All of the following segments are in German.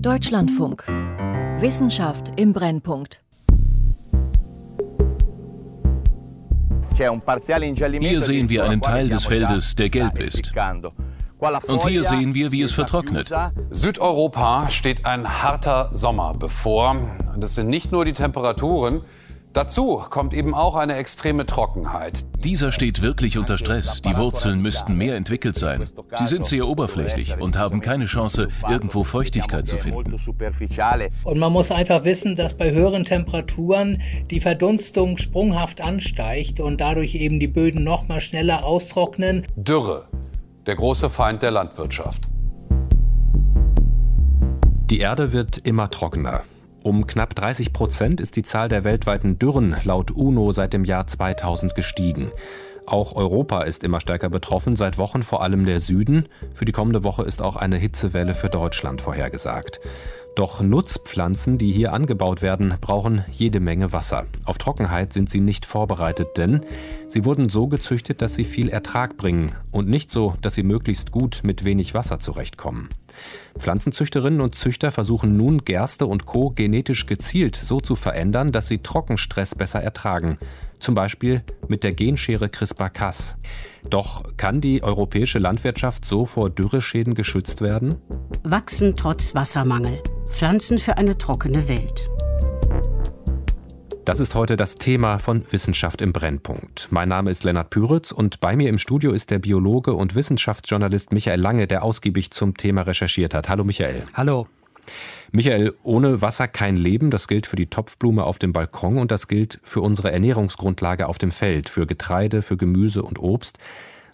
Deutschlandfunk. Wissenschaft im Brennpunkt. Hier sehen wir einen Teil des Feldes, der gelb ist. Und hier sehen wir, wie es vertrocknet. Südeuropa steht ein harter Sommer bevor. Und es sind nicht nur die Temperaturen, Dazu kommt eben auch eine extreme Trockenheit. Dieser steht wirklich unter Stress. Die Wurzeln müssten mehr entwickelt sein. Sie sind sehr oberflächlich und haben keine Chance, irgendwo Feuchtigkeit zu finden. Und man muss einfach wissen, dass bei höheren Temperaturen die Verdunstung sprunghaft ansteigt und dadurch eben die Böden noch mal schneller austrocknen. Dürre, der große Feind der Landwirtschaft. Die Erde wird immer trockener. Um knapp 30 Prozent ist die Zahl der weltweiten Dürren laut UNO seit dem Jahr 2000 gestiegen. Auch Europa ist immer stärker betroffen, seit Wochen vor allem der Süden. Für die kommende Woche ist auch eine Hitzewelle für Deutschland vorhergesagt. Doch Nutzpflanzen, die hier angebaut werden, brauchen jede Menge Wasser. Auf Trockenheit sind sie nicht vorbereitet, denn sie wurden so gezüchtet, dass sie viel Ertrag bringen und nicht so, dass sie möglichst gut mit wenig Wasser zurechtkommen. Pflanzenzüchterinnen und Züchter versuchen nun Gerste und Co. genetisch gezielt so zu verändern, dass sie Trockenstress besser ertragen. Zum Beispiel mit der Genschere CRISPR-Cas. Doch kann die europäische Landwirtschaft so vor Dürreschäden geschützt werden? Wachsen trotz Wassermangel. Pflanzen für eine trockene Welt. Das ist heute das Thema von Wissenschaft im Brennpunkt. Mein Name ist Lennart Püritz und bei mir im Studio ist der Biologe und Wissenschaftsjournalist Michael Lange, der ausgiebig zum Thema recherchiert hat. Hallo Michael. Hallo. Michael, ohne Wasser kein Leben, das gilt für die Topfblume auf dem Balkon und das gilt für unsere Ernährungsgrundlage auf dem Feld, für Getreide, für Gemüse und Obst.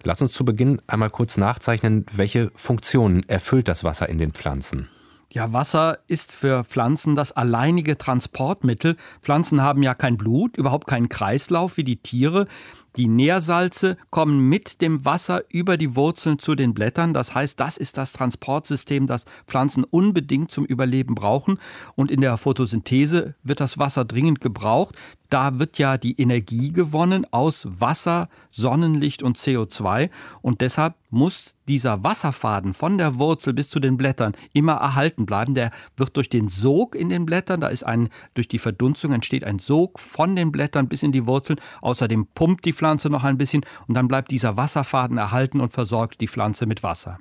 Lass uns zu Beginn einmal kurz nachzeichnen, welche Funktionen erfüllt das Wasser in den Pflanzen. Ja, Wasser ist für Pflanzen das alleinige Transportmittel. Pflanzen haben ja kein Blut, überhaupt keinen Kreislauf wie die Tiere. Die Nährsalze kommen mit dem Wasser über die Wurzeln zu den Blättern. Das heißt, das ist das Transportsystem, das Pflanzen unbedingt zum Überleben brauchen. Und in der Photosynthese wird das Wasser dringend gebraucht. Da wird ja die Energie gewonnen aus Wasser, Sonnenlicht und CO2. Und deshalb muss dieser Wasserfaden von der Wurzel bis zu den Blättern immer erhalten bleiben. Der wird durch den Sog in den Blättern, da ist ein, durch die Verdunstung entsteht ein Sog von den Blättern bis in die Wurzeln. Außerdem pumpt die Pflanze noch ein bisschen und dann bleibt dieser Wasserfaden erhalten und versorgt die Pflanze mit Wasser.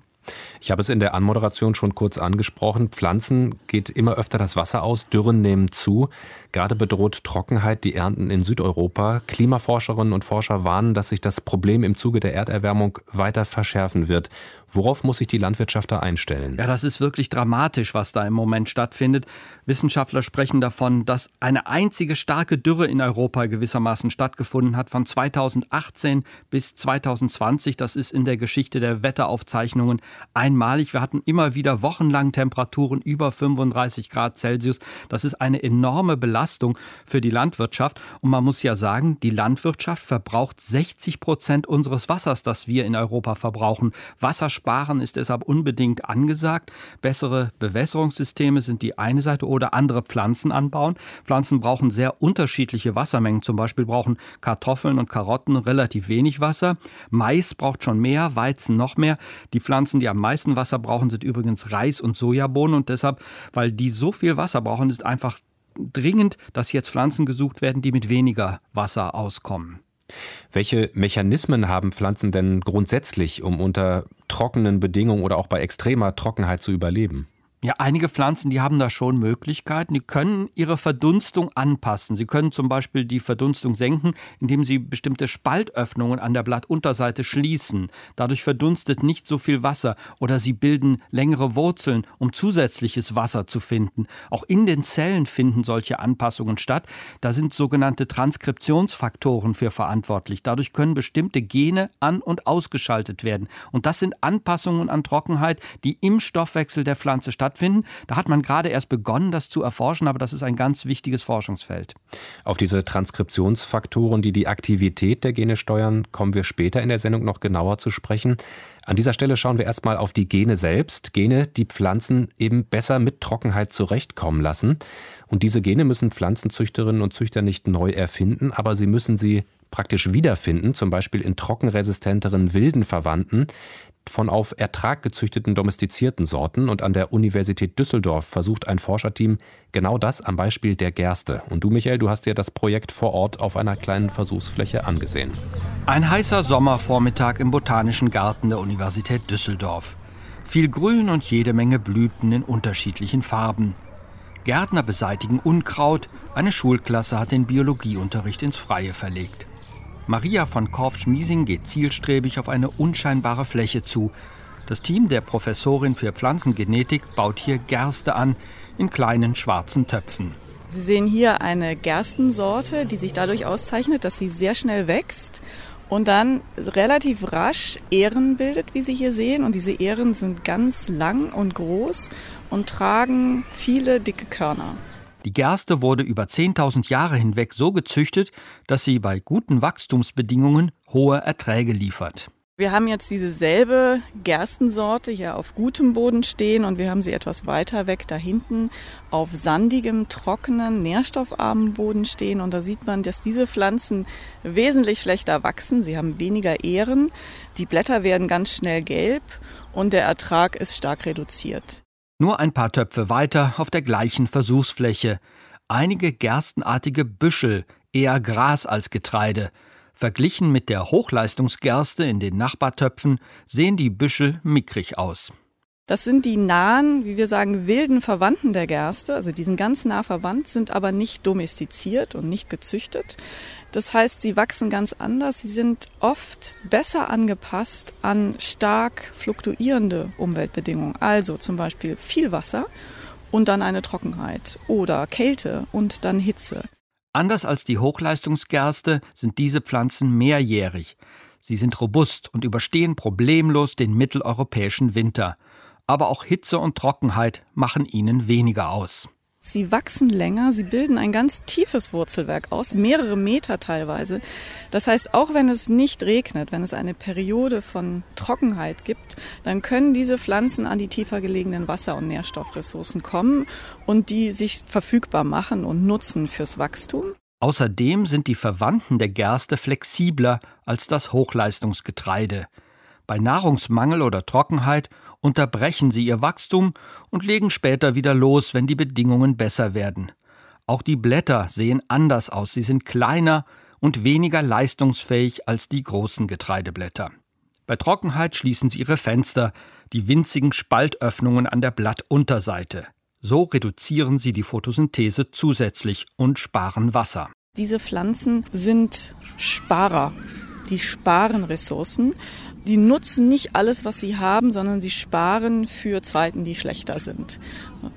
Ich habe es in der Anmoderation schon kurz angesprochen. Pflanzen geht immer öfter das Wasser aus, Dürren nehmen zu. Gerade bedroht Trockenheit die Ernten in Südeuropa. Klimaforscherinnen und Forscher warnen, dass sich das Problem im Zuge der Erderwärmung weiter verschärfen wird. Worauf muss sich die Landwirtschaft da einstellen? Ja, das ist wirklich dramatisch, was da im Moment stattfindet. Wissenschaftler sprechen davon, dass eine einzige starke Dürre in Europa gewissermaßen stattgefunden hat von 2018 bis 2020. Das ist in der Geschichte der Wetteraufzeichnungen einmalig. Wir hatten immer wieder wochenlang Temperaturen über 35 Grad Celsius. Das ist eine enorme Belastung für die Landwirtschaft. Und man muss ja sagen, die Landwirtschaft verbraucht 60 Prozent unseres Wassers, das wir in Europa verbrauchen. Wasser Sparen ist deshalb unbedingt angesagt. Bessere Bewässerungssysteme sind die eine Seite oder andere Pflanzen anbauen. Pflanzen brauchen sehr unterschiedliche Wassermengen. Zum Beispiel brauchen Kartoffeln und Karotten relativ wenig Wasser. Mais braucht schon mehr, Weizen noch mehr. Die Pflanzen, die am meisten Wasser brauchen, sind übrigens Reis und Sojabohnen. Und deshalb, weil die so viel Wasser brauchen, ist einfach dringend, dass jetzt Pflanzen gesucht werden, die mit weniger Wasser auskommen. Welche Mechanismen haben Pflanzen denn grundsätzlich, um unter trockenen Bedingungen oder auch bei extremer Trockenheit zu überleben? Ja, einige Pflanzen, die haben da schon Möglichkeiten. Die können ihre Verdunstung anpassen. Sie können zum Beispiel die Verdunstung senken, indem sie bestimmte Spaltöffnungen an der Blattunterseite schließen. Dadurch verdunstet nicht so viel Wasser. Oder sie bilden längere Wurzeln, um zusätzliches Wasser zu finden. Auch in den Zellen finden solche Anpassungen statt. Da sind sogenannte Transkriptionsfaktoren für verantwortlich. Dadurch können bestimmte Gene an- und ausgeschaltet werden. Und das sind Anpassungen an Trockenheit, die im Stoffwechsel der Pflanze stattfinden stattfinden. Da hat man gerade erst begonnen, das zu erforschen, aber das ist ein ganz wichtiges Forschungsfeld. Auf diese Transkriptionsfaktoren, die die Aktivität der Gene steuern, kommen wir später in der Sendung noch genauer zu sprechen. An dieser Stelle schauen wir erstmal auf die Gene selbst. Gene, die Pflanzen eben besser mit Trockenheit zurechtkommen lassen. Und diese Gene müssen Pflanzenzüchterinnen und Züchter nicht neu erfinden, aber sie müssen sie praktisch wiederfinden, zum Beispiel in trockenresistenteren wilden Verwandten. Von auf Ertrag gezüchteten domestizierten Sorten und an der Universität Düsseldorf versucht ein Forscherteam genau das am Beispiel der Gerste. Und du, Michael, du hast dir das Projekt vor Ort auf einer kleinen Versuchsfläche angesehen. Ein heißer Sommervormittag im Botanischen Garten der Universität Düsseldorf. Viel Grün und jede Menge Blüten in unterschiedlichen Farben. Gärtner beseitigen Unkraut, eine Schulklasse hat den Biologieunterricht ins Freie verlegt. Maria von Korf-Schmiesing geht zielstrebig auf eine unscheinbare Fläche zu. Das Team der Professorin für Pflanzengenetik baut hier Gerste an, in kleinen schwarzen Töpfen. Sie sehen hier eine Gerstensorte, die sich dadurch auszeichnet, dass sie sehr schnell wächst und dann relativ rasch Ähren bildet, wie Sie hier sehen. Und diese Ähren sind ganz lang und groß und tragen viele dicke Körner. Die Gerste wurde über 10.000 Jahre hinweg so gezüchtet, dass sie bei guten Wachstumsbedingungen hohe Erträge liefert. Wir haben jetzt diese selbe Gerstensorte hier auf gutem Boden stehen und wir haben sie etwas weiter weg da hinten auf sandigem, trockenen, nährstoffarmen Boden stehen. Und da sieht man, dass diese Pflanzen wesentlich schlechter wachsen. Sie haben weniger Ähren, die Blätter werden ganz schnell gelb und der Ertrag ist stark reduziert. Nur ein paar Töpfe weiter auf der gleichen Versuchsfläche. Einige gerstenartige Büschel, eher Gras als Getreide. Verglichen mit der Hochleistungsgerste in den Nachbartöpfen sehen die Büschel mickrig aus. Das sind die nahen, wie wir sagen, wilden Verwandten der Gerste. Also die sind ganz nah verwandt, sind aber nicht domestiziert und nicht gezüchtet. Das heißt, sie wachsen ganz anders. Sie sind oft besser angepasst an stark fluktuierende Umweltbedingungen. Also zum Beispiel viel Wasser und dann eine Trockenheit oder Kälte und dann Hitze. Anders als die Hochleistungsgerste sind diese Pflanzen mehrjährig. Sie sind robust und überstehen problemlos den mitteleuropäischen Winter aber auch Hitze und Trockenheit machen ihnen weniger aus. Sie wachsen länger, sie bilden ein ganz tiefes Wurzelwerk aus, mehrere Meter teilweise. Das heißt, auch wenn es nicht regnet, wenn es eine Periode von Trockenheit gibt, dann können diese Pflanzen an die tiefer gelegenen Wasser- und Nährstoffressourcen kommen und die sich verfügbar machen und nutzen fürs Wachstum. Außerdem sind die Verwandten der Gerste flexibler als das Hochleistungsgetreide. Bei Nahrungsmangel oder Trockenheit unterbrechen sie ihr Wachstum und legen später wieder los, wenn die Bedingungen besser werden. Auch die Blätter sehen anders aus, sie sind kleiner und weniger leistungsfähig als die großen Getreideblätter. Bei Trockenheit schließen sie ihre Fenster, die winzigen Spaltöffnungen an der Blattunterseite. So reduzieren sie die Photosynthese zusätzlich und sparen Wasser. Diese Pflanzen sind Sparer. Die sparen Ressourcen die nutzen nicht alles, was sie haben, sondern sie sparen für Zeiten, die schlechter sind.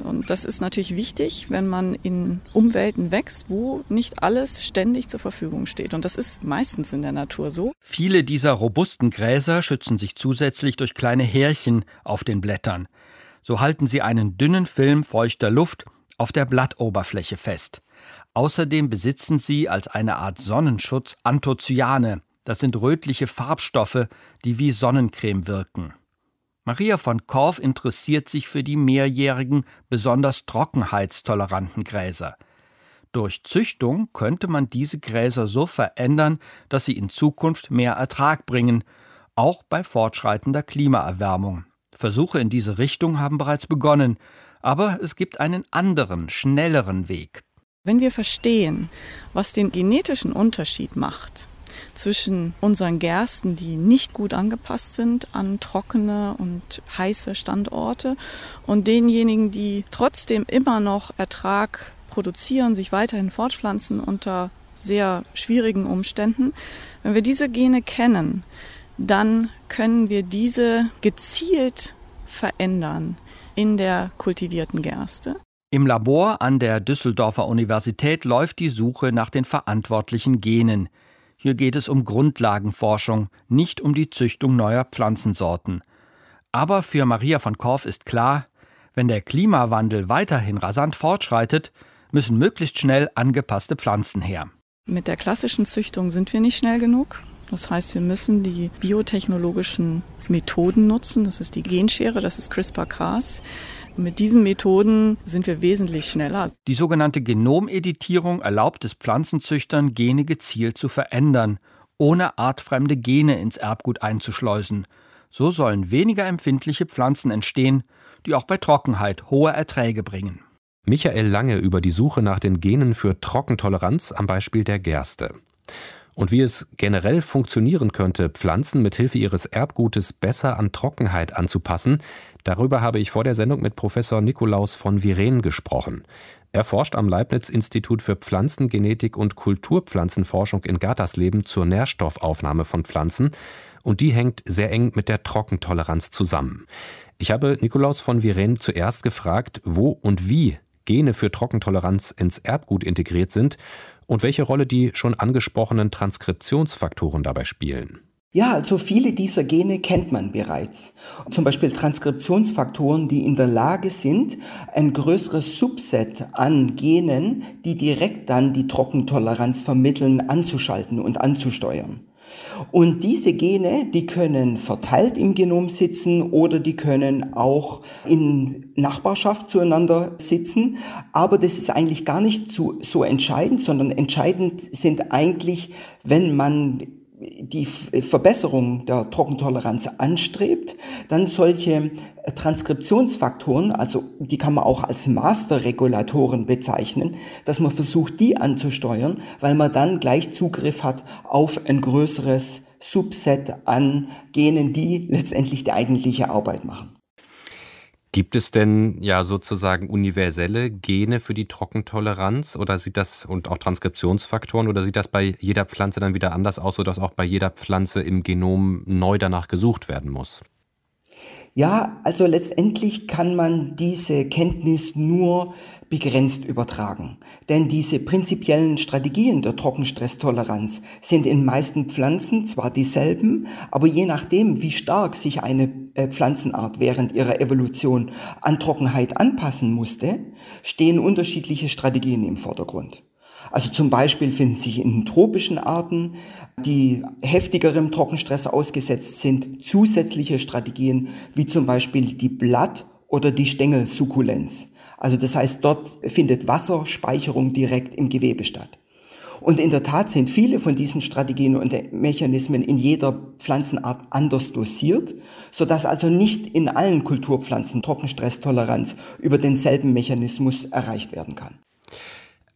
Und das ist natürlich wichtig, wenn man in Umwelten wächst, wo nicht alles ständig zur Verfügung steht. Und das ist meistens in der Natur so. Viele dieser robusten Gräser schützen sich zusätzlich durch kleine Härchen auf den Blättern. So halten sie einen dünnen Film feuchter Luft auf der Blattoberfläche fest. Außerdem besitzen sie als eine Art Sonnenschutz Anthocyane, das sind rötliche Farbstoffe, die wie Sonnencreme wirken. Maria von Korff interessiert sich für die mehrjährigen, besonders trockenheitstoleranten Gräser. Durch Züchtung könnte man diese Gräser so verändern, dass sie in Zukunft mehr Ertrag bringen, auch bei fortschreitender Klimaerwärmung. Versuche in diese Richtung haben bereits begonnen, aber es gibt einen anderen, schnelleren Weg. Wenn wir verstehen, was den genetischen Unterschied macht zwischen unseren Gersten, die nicht gut angepasst sind an trockene und heiße Standorte und denjenigen, die trotzdem immer noch Ertrag produzieren, sich weiterhin fortpflanzen unter sehr schwierigen Umständen. Wenn wir diese Gene kennen, dann können wir diese gezielt verändern in der kultivierten Gerste. Im Labor an der Düsseldorfer Universität läuft die Suche nach den verantwortlichen Genen. Hier geht es um Grundlagenforschung, nicht um die Züchtung neuer Pflanzensorten. Aber für Maria von Korff ist klar, wenn der Klimawandel weiterhin rasant fortschreitet, müssen möglichst schnell angepasste Pflanzen her. Mit der klassischen Züchtung sind wir nicht schnell genug. Das heißt, wir müssen die biotechnologischen Methoden nutzen. Das ist die Genschere, das ist CRISPR-Cas. Mit diesen Methoden sind wir wesentlich schneller. Die sogenannte Genomeditierung erlaubt es Pflanzenzüchtern, Gene gezielt zu verändern, ohne artfremde Gene ins Erbgut einzuschleusen. So sollen weniger empfindliche Pflanzen entstehen, die auch bei Trockenheit hohe Erträge bringen. Michael Lange über die Suche nach den Genen für Trockentoleranz am Beispiel der Gerste. Und wie es generell funktionieren könnte, Pflanzen mit Hilfe ihres Erbgutes besser an Trockenheit anzupassen, darüber habe ich vor der Sendung mit Professor Nikolaus von Viren gesprochen. Er forscht am Leibniz-Institut für Pflanzengenetik und Kulturpflanzenforschung in Gattersleben zur Nährstoffaufnahme von Pflanzen und die hängt sehr eng mit der Trockentoleranz zusammen. Ich habe Nikolaus von Viren zuerst gefragt, wo und wie Gene für Trockentoleranz ins Erbgut integriert sind und welche Rolle die schon angesprochenen Transkriptionsfaktoren dabei spielen. Ja, also viele dieser Gene kennt man bereits. Zum Beispiel Transkriptionsfaktoren, die in der Lage sind, ein größeres Subset an Genen, die direkt dann die Trockentoleranz vermitteln, anzuschalten und anzusteuern. Und diese Gene, die können verteilt im Genom sitzen oder die können auch in Nachbarschaft zueinander sitzen. Aber das ist eigentlich gar nicht so, entscheidend, sondern entscheidend sind eigentlich, wenn man die Verbesserung der Trockentoleranz anstrebt, dann solche Transkriptionsfaktoren, also die kann man auch als Masterregulatoren bezeichnen, dass man versucht, die anzusteuern, weil man dann gleich Zugriff hat auf ein größeres Subset an Genen, die letztendlich die eigentliche Arbeit machen. Gibt es denn ja sozusagen universelle Gene für die Trockentoleranz oder sieht das und auch Transkriptionsfaktoren oder sieht das bei jeder Pflanze dann wieder anders aus, sodass auch bei jeder Pflanze im Genom neu danach gesucht werden muss? Ja, also letztendlich kann man diese Kenntnis nur begrenzt übertragen. Denn diese prinzipiellen Strategien der Trockenstresstoleranz sind in meisten Pflanzen zwar dieselben, aber je nachdem, wie stark sich eine äh, Pflanzenart während ihrer Evolution an Trockenheit anpassen musste, stehen unterschiedliche Strategien im Vordergrund. Also zum Beispiel finden sich in tropischen Arten, die heftigerem Trockenstress ausgesetzt sind, zusätzliche Strategien wie zum Beispiel die Blatt- oder die Stängelsukkulenz. Also das heißt, dort findet Wasserspeicherung direkt im Gewebe statt. Und in der Tat sind viele von diesen Strategien und Mechanismen in jeder Pflanzenart anders dosiert, sodass also nicht in allen Kulturpflanzen Trockenstresstoleranz über denselben Mechanismus erreicht werden kann.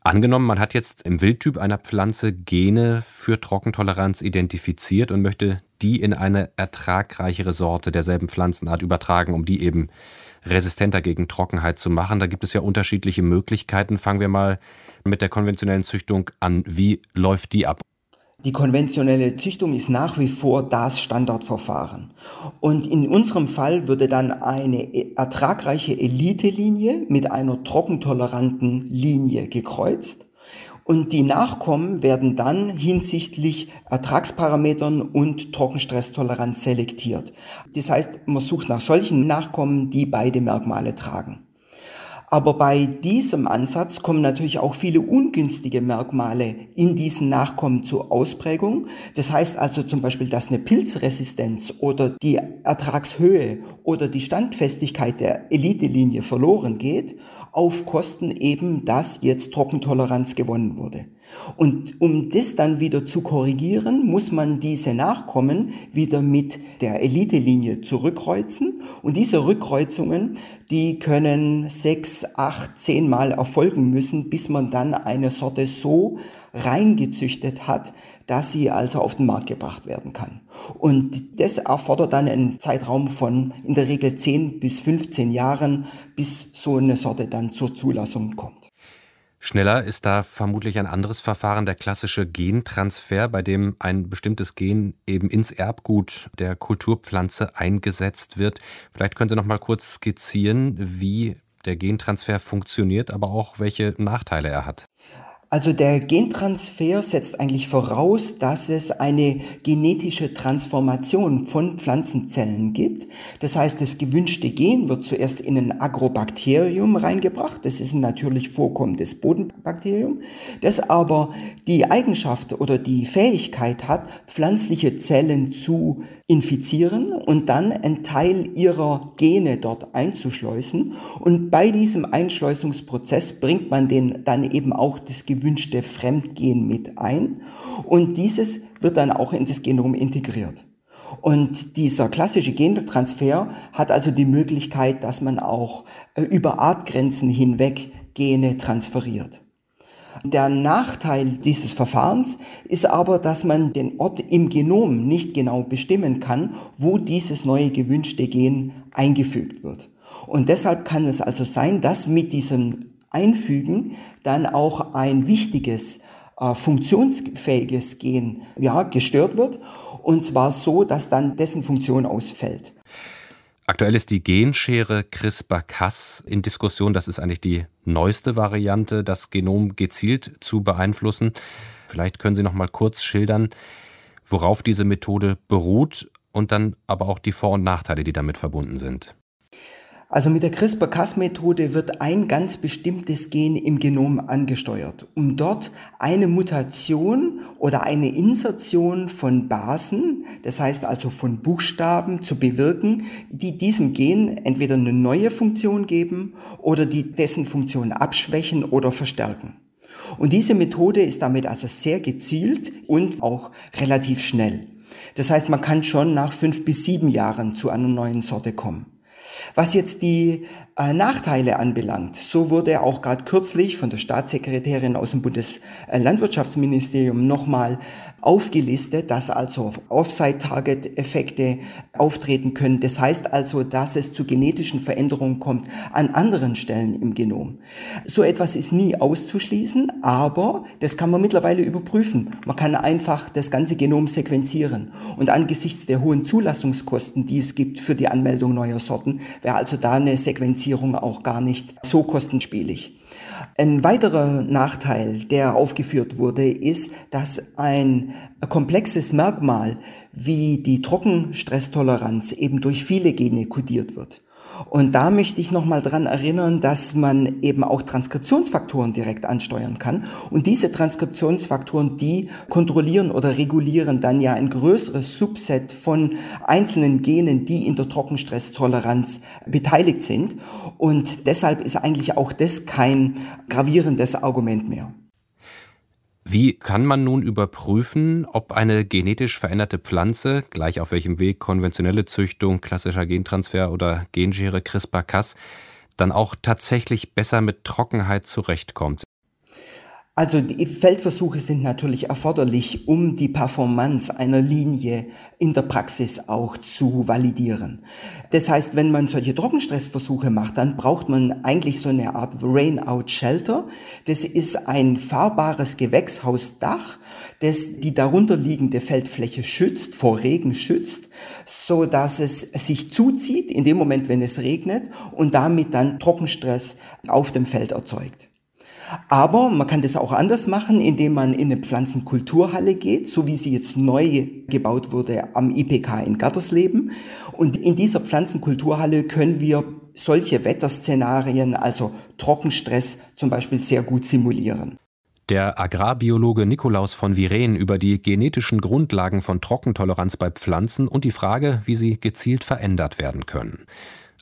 Angenommen, man hat jetzt im Wildtyp einer Pflanze Gene für Trockentoleranz identifiziert und möchte die in eine ertragreichere Sorte derselben Pflanzenart übertragen, um die eben resistenter gegen Trockenheit zu machen. Da gibt es ja unterschiedliche Möglichkeiten. Fangen wir mal mit der konventionellen Züchtung an. Wie läuft die ab? Die konventionelle Züchtung ist nach wie vor das Standardverfahren. Und in unserem Fall würde dann eine ertragreiche Elite-Linie mit einer trockentoleranten Linie gekreuzt. Und die Nachkommen werden dann hinsichtlich Ertragsparametern und Trockenstresstoleranz selektiert. Das heißt, man sucht nach solchen Nachkommen, die beide Merkmale tragen. Aber bei diesem Ansatz kommen natürlich auch viele ungünstige Merkmale in diesen Nachkommen zur Ausprägung. Das heißt also zum Beispiel, dass eine Pilzresistenz oder die Ertragshöhe oder die Standfestigkeit der Elite-Linie verloren geht auf Kosten eben, dass jetzt Trockentoleranz gewonnen wurde. Und um das dann wieder zu korrigieren, muss man diese Nachkommen wieder mit der Elite-Linie zurückkreuzen. Und diese Rückkreuzungen, die können sechs, acht, zehn Mal erfolgen müssen, bis man dann eine Sorte so reingezüchtet hat, dass sie also auf den Markt gebracht werden kann. Und das erfordert dann einen Zeitraum von in der Regel 10 bis 15 Jahren, bis so eine Sorte dann zur Zulassung kommt. Schneller ist da vermutlich ein anderes Verfahren, der klassische Gentransfer, bei dem ein bestimmtes Gen eben ins Erbgut der Kulturpflanze eingesetzt wird. Vielleicht können Sie noch mal kurz skizzieren, wie der Gentransfer funktioniert, aber auch welche Nachteile er hat. Also der Gentransfer setzt eigentlich voraus, dass es eine genetische Transformation von Pflanzenzellen gibt. Das heißt, das gewünschte Gen wird zuerst in ein Agrobakterium reingebracht. Das ist ein natürlich vorkommendes Bodenbakterium, das aber die Eigenschaft oder die Fähigkeit hat, pflanzliche Zellen zu infizieren und dann einen Teil ihrer Gene dort einzuschleusen. Und bei diesem Einschleusungsprozess bringt man den dann eben auch das gewünschte Fremdgen mit ein. Und dieses wird dann auch in das Genom integriert. Und dieser klassische Gentransfer hat also die Möglichkeit, dass man auch äh, über Artgrenzen hinweg Gene transferiert. Der Nachteil dieses Verfahrens ist aber, dass man den Ort im Genom nicht genau bestimmen kann, wo dieses neue gewünschte Gen eingefügt wird. Und deshalb kann es also sein, dass mit diesem Einfügen dann auch ein wichtiges, äh, funktionsfähiges Gen ja, gestört wird. Und zwar so, dass dann dessen Funktion ausfällt. Aktuell ist die Genschere CRISPR-Cas in Diskussion. Das ist eigentlich die neueste Variante, das Genom gezielt zu beeinflussen. Vielleicht können Sie noch mal kurz schildern, worauf diese Methode beruht und dann aber auch die Vor- und Nachteile, die damit verbunden sind. Also mit der CRISPR-Cas-Methode wird ein ganz bestimmtes Gen im Genom angesteuert, um dort eine Mutation oder eine Insertion von Basen, das heißt also von Buchstaben, zu bewirken, die diesem Gen entweder eine neue Funktion geben oder die dessen Funktion abschwächen oder verstärken. Und diese Methode ist damit also sehr gezielt und auch relativ schnell. Das heißt, man kann schon nach fünf bis sieben Jahren zu einer neuen Sorte kommen. Was jetzt die Nachteile anbelangt, so wurde auch gerade kürzlich von der Staatssekretärin aus dem Bundeslandwirtschaftsministerium nochmal aufgelistet, dass also Offside-Target-Effekte auftreten können. Das heißt also, dass es zu genetischen Veränderungen kommt an anderen Stellen im Genom. So etwas ist nie auszuschließen, aber das kann man mittlerweile überprüfen. Man kann einfach das ganze Genom sequenzieren. Und angesichts der hohen Zulassungskosten, die es gibt für die Anmeldung neuer Sorten, wäre also da eine Sequenzierung auch gar nicht so kostenspielig. Ein weiterer Nachteil, der aufgeführt wurde, ist, dass ein komplexes Merkmal wie die Trockenstresstoleranz eben durch viele Gene kodiert wird. Und da möchte ich nochmal dran erinnern, dass man eben auch Transkriptionsfaktoren direkt ansteuern kann. Und diese Transkriptionsfaktoren, die kontrollieren oder regulieren dann ja ein größeres Subset von einzelnen Genen, die in der Trockenstresstoleranz beteiligt sind. Und deshalb ist eigentlich auch das kein gravierendes Argument mehr. Wie kann man nun überprüfen, ob eine genetisch veränderte Pflanze, gleich auf welchem Weg konventionelle Züchtung, klassischer Gentransfer oder Genschere CRISPR-Cas, dann auch tatsächlich besser mit Trockenheit zurechtkommt? Also die Feldversuche sind natürlich erforderlich, um die Performance einer Linie in der Praxis auch zu validieren. Das heißt, wenn man solche Trockenstressversuche macht, dann braucht man eigentlich so eine Art Rain-Out-Shelter. Das ist ein fahrbares Gewächshausdach, das die darunter liegende Feldfläche schützt, vor Regen schützt, so dass es sich zuzieht in dem Moment, wenn es regnet und damit dann Trockenstress auf dem Feld erzeugt. Aber man kann das auch anders machen, indem man in eine Pflanzenkulturhalle geht, so wie sie jetzt neu gebaut wurde am IPK in Gattersleben. Und in dieser Pflanzenkulturhalle können wir solche Wetterszenarien, also Trockenstress zum Beispiel, sehr gut simulieren. Der Agrarbiologe Nikolaus von Viren über die genetischen Grundlagen von Trockentoleranz bei Pflanzen und die Frage, wie sie gezielt verändert werden können.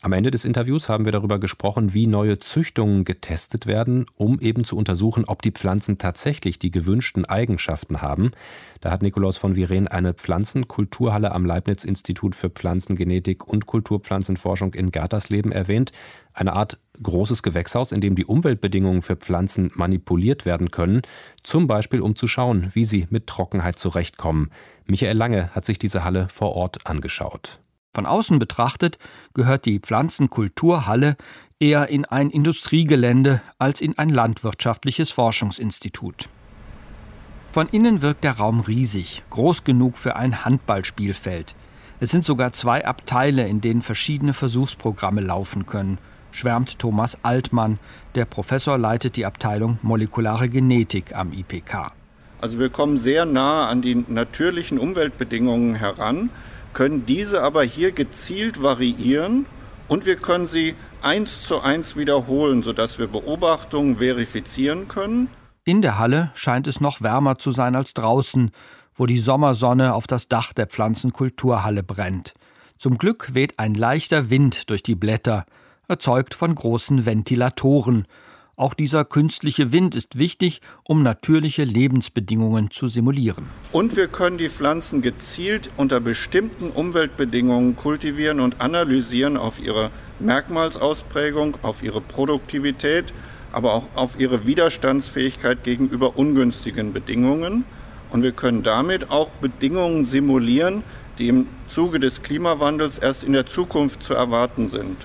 Am Ende des Interviews haben wir darüber gesprochen, wie neue Züchtungen getestet werden, um eben zu untersuchen, ob die Pflanzen tatsächlich die gewünschten Eigenschaften haben. Da hat Nikolaus von Viren eine Pflanzenkulturhalle am Leibniz-Institut für Pflanzengenetik und Kulturpflanzenforschung in Gartersleben erwähnt. Eine Art großes Gewächshaus, in dem die Umweltbedingungen für Pflanzen manipuliert werden können, zum Beispiel um zu schauen, wie sie mit Trockenheit zurechtkommen. Michael Lange hat sich diese Halle vor Ort angeschaut. Von außen betrachtet gehört die Pflanzenkulturhalle eher in ein Industriegelände als in ein landwirtschaftliches Forschungsinstitut. Von innen wirkt der Raum riesig, groß genug für ein Handballspielfeld. Es sind sogar zwei Abteile, in denen verschiedene Versuchsprogramme laufen können, schwärmt Thomas Altmann. Der Professor leitet die Abteilung Molekulare Genetik am IPK. Also wir kommen sehr nah an die natürlichen Umweltbedingungen heran können diese aber hier gezielt variieren und wir können sie eins zu eins wiederholen, sodass wir Beobachtungen verifizieren können. In der Halle scheint es noch wärmer zu sein als draußen, wo die Sommersonne auf das Dach der Pflanzenkulturhalle brennt. Zum Glück weht ein leichter Wind durch die Blätter, erzeugt von großen Ventilatoren. Auch dieser künstliche Wind ist wichtig, um natürliche Lebensbedingungen zu simulieren. Und wir können die Pflanzen gezielt unter bestimmten Umweltbedingungen kultivieren und analysieren auf ihre Merkmalsausprägung, auf ihre Produktivität, aber auch auf ihre Widerstandsfähigkeit gegenüber ungünstigen Bedingungen. Und wir können damit auch Bedingungen simulieren, die im Zuge des Klimawandels erst in der Zukunft zu erwarten sind.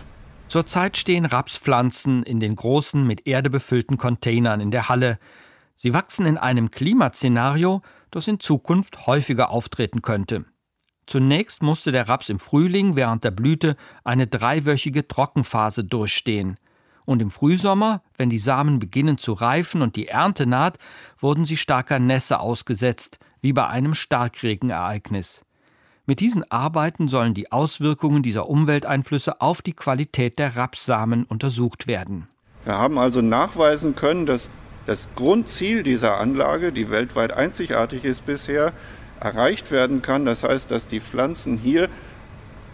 Zurzeit stehen Rapspflanzen in den großen, mit Erde befüllten Containern in der Halle. Sie wachsen in einem Klimaszenario, das in Zukunft häufiger auftreten könnte. Zunächst musste der Raps im Frühling während der Blüte eine dreiwöchige Trockenphase durchstehen. Und im Frühsommer, wenn die Samen beginnen zu reifen und die Ernte naht, wurden sie starker Nässe ausgesetzt, wie bei einem Starkregenereignis. Mit diesen Arbeiten sollen die Auswirkungen dieser Umwelteinflüsse auf die Qualität der Rapssamen untersucht werden. Wir haben also nachweisen können, dass das Grundziel dieser Anlage, die weltweit einzigartig ist bisher, erreicht werden kann. Das heißt, dass die Pflanzen hier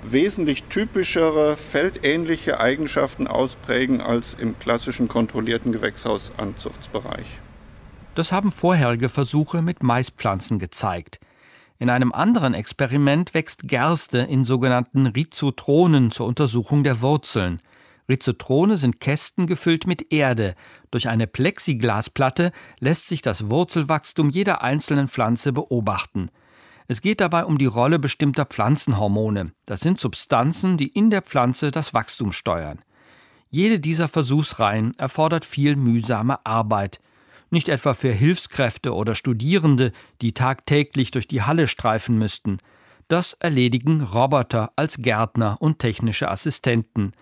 wesentlich typischere feldähnliche Eigenschaften ausprägen als im klassischen kontrollierten Gewächshausanzuchtsbereich. Das haben vorherige Versuche mit Maispflanzen gezeigt. In einem anderen Experiment wächst Gerste in sogenannten Rhizotronen zur Untersuchung der Wurzeln. Rhizotrone sind Kästen gefüllt mit Erde. Durch eine Plexiglasplatte lässt sich das Wurzelwachstum jeder einzelnen Pflanze beobachten. Es geht dabei um die Rolle bestimmter Pflanzenhormone. Das sind Substanzen, die in der Pflanze das Wachstum steuern. Jede dieser Versuchsreihen erfordert viel mühsame Arbeit nicht etwa für Hilfskräfte oder Studierende, die tagtäglich durch die Halle streifen müssten. Das erledigen Roboter als Gärtner und technische Assistenten.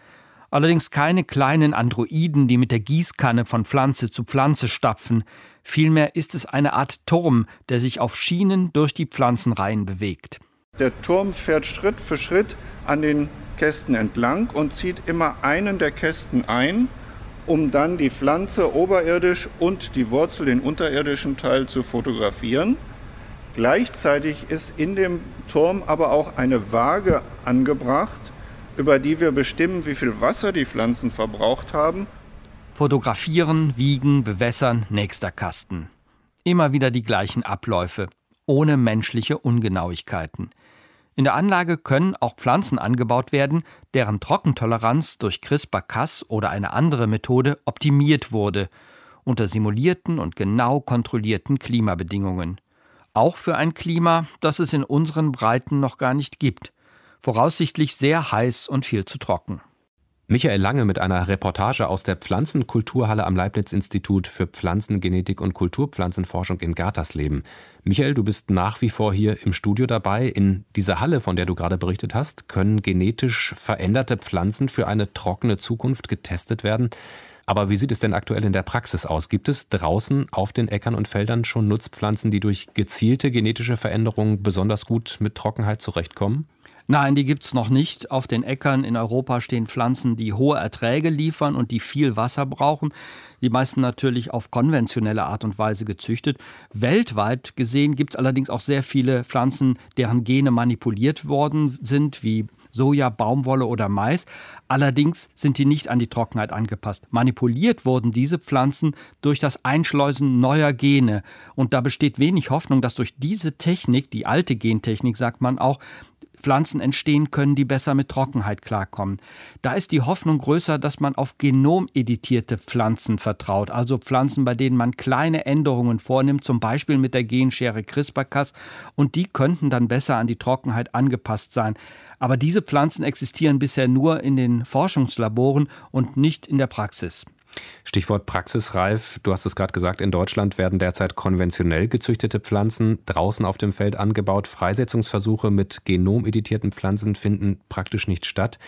Allerdings keine kleinen Androiden, die mit der Gießkanne von Pflanze zu Pflanze stapfen. Vielmehr ist es eine Art Turm, der sich auf Schienen durch die Pflanzenreihen bewegt. Der Turm fährt Schritt für Schritt an den Kästen entlang und zieht immer einen der Kästen ein um dann die Pflanze oberirdisch und die Wurzel, den unterirdischen Teil, zu fotografieren. Gleichzeitig ist in dem Turm aber auch eine Waage angebracht, über die wir bestimmen, wie viel Wasser die Pflanzen verbraucht haben. Fotografieren, wiegen, bewässern, nächster Kasten. Immer wieder die gleichen Abläufe, ohne menschliche Ungenauigkeiten. In der Anlage können auch Pflanzen angebaut werden, deren Trockentoleranz durch CRISPR-Cas oder eine andere Methode optimiert wurde, unter simulierten und genau kontrollierten Klimabedingungen. Auch für ein Klima, das es in unseren Breiten noch gar nicht gibt. Voraussichtlich sehr heiß und viel zu trocken. Michael Lange mit einer Reportage aus der Pflanzenkulturhalle am Leibniz-Institut für Pflanzengenetik und Kulturpflanzenforschung in Gartersleben. Michael, du bist nach wie vor hier im Studio dabei. In dieser Halle, von der du gerade berichtet hast, können genetisch veränderte Pflanzen für eine trockene Zukunft getestet werden. Aber wie sieht es denn aktuell in der Praxis aus? Gibt es draußen auf den Äckern und Feldern schon Nutzpflanzen, die durch gezielte genetische Veränderungen besonders gut mit Trockenheit zurechtkommen? Nein, die gibt es noch nicht. Auf den Äckern in Europa stehen Pflanzen, die hohe Erträge liefern und die viel Wasser brauchen. Die meisten natürlich auf konventionelle Art und Weise gezüchtet. Weltweit gesehen gibt es allerdings auch sehr viele Pflanzen, deren Gene manipuliert worden sind, wie Soja, Baumwolle oder Mais. Allerdings sind die nicht an die Trockenheit angepasst. Manipuliert wurden diese Pflanzen durch das Einschleusen neuer Gene. Und da besteht wenig Hoffnung, dass durch diese Technik, die alte Gentechnik sagt man auch, Pflanzen entstehen können, die besser mit Trockenheit klarkommen. Da ist die Hoffnung größer, dass man auf genomeditierte Pflanzen vertraut, also Pflanzen, bei denen man kleine Änderungen vornimmt, zum Beispiel mit der Genschere CRISPR-Cas, und die könnten dann besser an die Trockenheit angepasst sein. Aber diese Pflanzen existieren bisher nur in den Forschungslaboren und nicht in der Praxis. Stichwort praxisreif. Du hast es gerade gesagt, in Deutschland werden derzeit konventionell gezüchtete Pflanzen draußen auf dem Feld angebaut. Freisetzungsversuche mit genomeditierten Pflanzen finden praktisch nicht statt.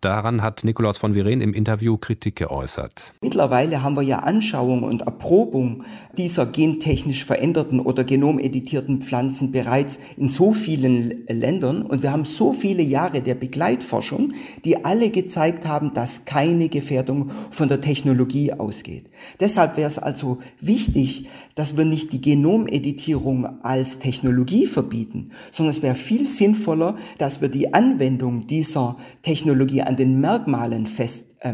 Daran hat Nikolaus von Viren im Interview Kritik geäußert. Mittlerweile haben wir ja Anschauung und Erprobung dieser gentechnisch veränderten oder genomeditierten Pflanzen bereits in so vielen Ländern und wir haben so viele Jahre der Begleitforschung, die alle gezeigt haben, dass keine Gefährdung von der Technologie ausgeht. Deshalb wäre es also wichtig, dass wir nicht die Genomeditierung als Technologie verbieten, sondern es wäre viel sinnvoller, dass wir die Anwendung dieser Technologie an den Merkmalen fest äh,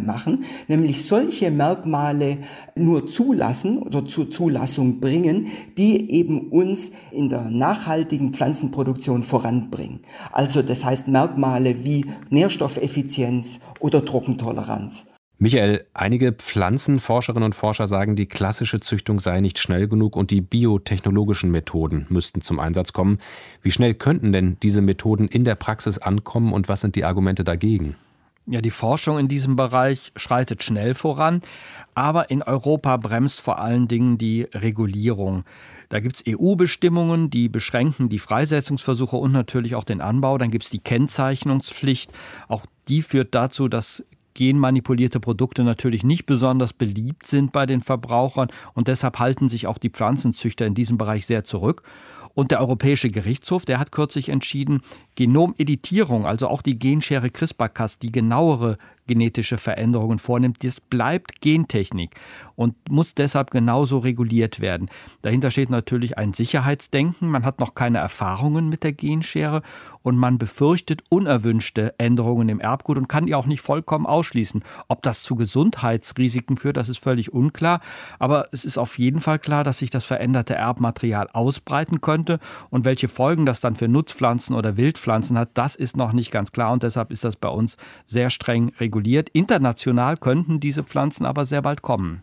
nämlich solche Merkmale nur zulassen oder zur Zulassung bringen, die eben uns in der nachhaltigen Pflanzenproduktion voranbringen. Also das heißt Merkmale wie Nährstoffeffizienz oder Trockentoleranz. Michael, einige Pflanzenforscherinnen und Forscher sagen, die klassische Züchtung sei nicht schnell genug und die biotechnologischen Methoden müssten zum Einsatz kommen. Wie schnell könnten denn diese Methoden in der Praxis ankommen und was sind die Argumente dagegen? Ja, die Forschung in diesem Bereich schreitet schnell voran, aber in Europa bremst vor allen Dingen die Regulierung. Da gibt es EU-Bestimmungen, die beschränken die Freisetzungsversuche und natürlich auch den Anbau. Dann gibt es die Kennzeichnungspflicht. Auch die führt dazu, dass genmanipulierte Produkte natürlich nicht besonders beliebt sind bei den Verbrauchern und deshalb halten sich auch die Pflanzenzüchter in diesem Bereich sehr zurück. Und der Europäische Gerichtshof, der hat kürzlich entschieden, Genomeditierung, also auch die Genschere CRISPR-Cas, die genauere genetische Veränderungen vornimmt, das bleibt Gentechnik und muss deshalb genauso reguliert werden. Dahinter steht natürlich ein Sicherheitsdenken. Man hat noch keine Erfahrungen mit der Genschere und man befürchtet unerwünschte Änderungen im Erbgut und kann die auch nicht vollkommen ausschließen. Ob das zu Gesundheitsrisiken führt, das ist völlig unklar. Aber es ist auf jeden Fall klar, dass sich das veränderte Erbmaterial ausbreiten könnte und welche Folgen das dann für Nutzpflanzen oder Wildpflanzen hat, das ist noch nicht ganz klar und deshalb ist das bei uns sehr streng reguliert. International könnten diese Pflanzen aber sehr bald kommen.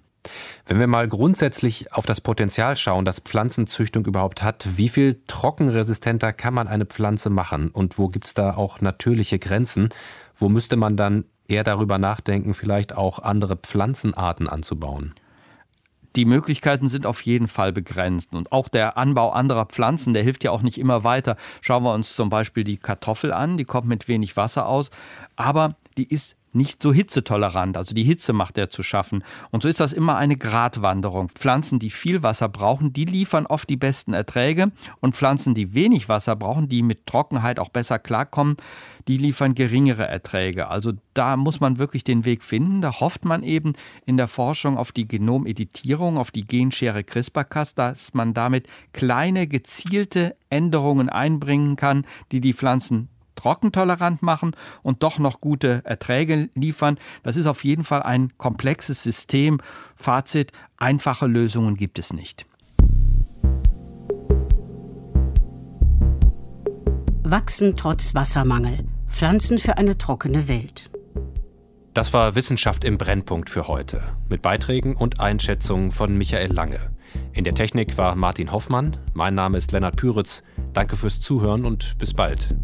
Wenn wir mal grundsätzlich auf das Potenzial schauen, das Pflanzenzüchtung überhaupt hat, wie viel trockenresistenter kann man eine Pflanze machen und wo gibt es da auch natürliche Grenzen? Wo müsste man dann eher darüber nachdenken, vielleicht auch andere Pflanzenarten anzubauen? die Möglichkeiten sind auf jeden Fall begrenzt. Und auch der Anbau anderer Pflanzen, der hilft ja auch nicht immer weiter. Schauen wir uns zum Beispiel die Kartoffel an, die kommt mit wenig Wasser aus, aber die ist nicht so hitzetolerant. Also die Hitze macht er zu schaffen. Und so ist das immer eine Gratwanderung. Pflanzen, die viel Wasser brauchen, die liefern oft die besten Erträge. Und Pflanzen, die wenig Wasser brauchen, die mit Trockenheit auch besser klarkommen, die liefern geringere Erträge. Also da muss man wirklich den Weg finden. Da hofft man eben in der Forschung auf die Genomeditierung, auf die Genschere CRISPR-Cas, dass man damit kleine gezielte Änderungen einbringen kann, die die Pflanzen trockentolerant machen und doch noch gute Erträge liefern. Das ist auf jeden Fall ein komplexes System. Fazit, einfache Lösungen gibt es nicht. Wachsen trotz Wassermangel. Pflanzen für eine trockene Welt. Das war Wissenschaft im Brennpunkt für heute. Mit Beiträgen und Einschätzungen von Michael Lange. In der Technik war Martin Hoffmann. Mein Name ist Lennart Püritz. Danke fürs Zuhören und bis bald.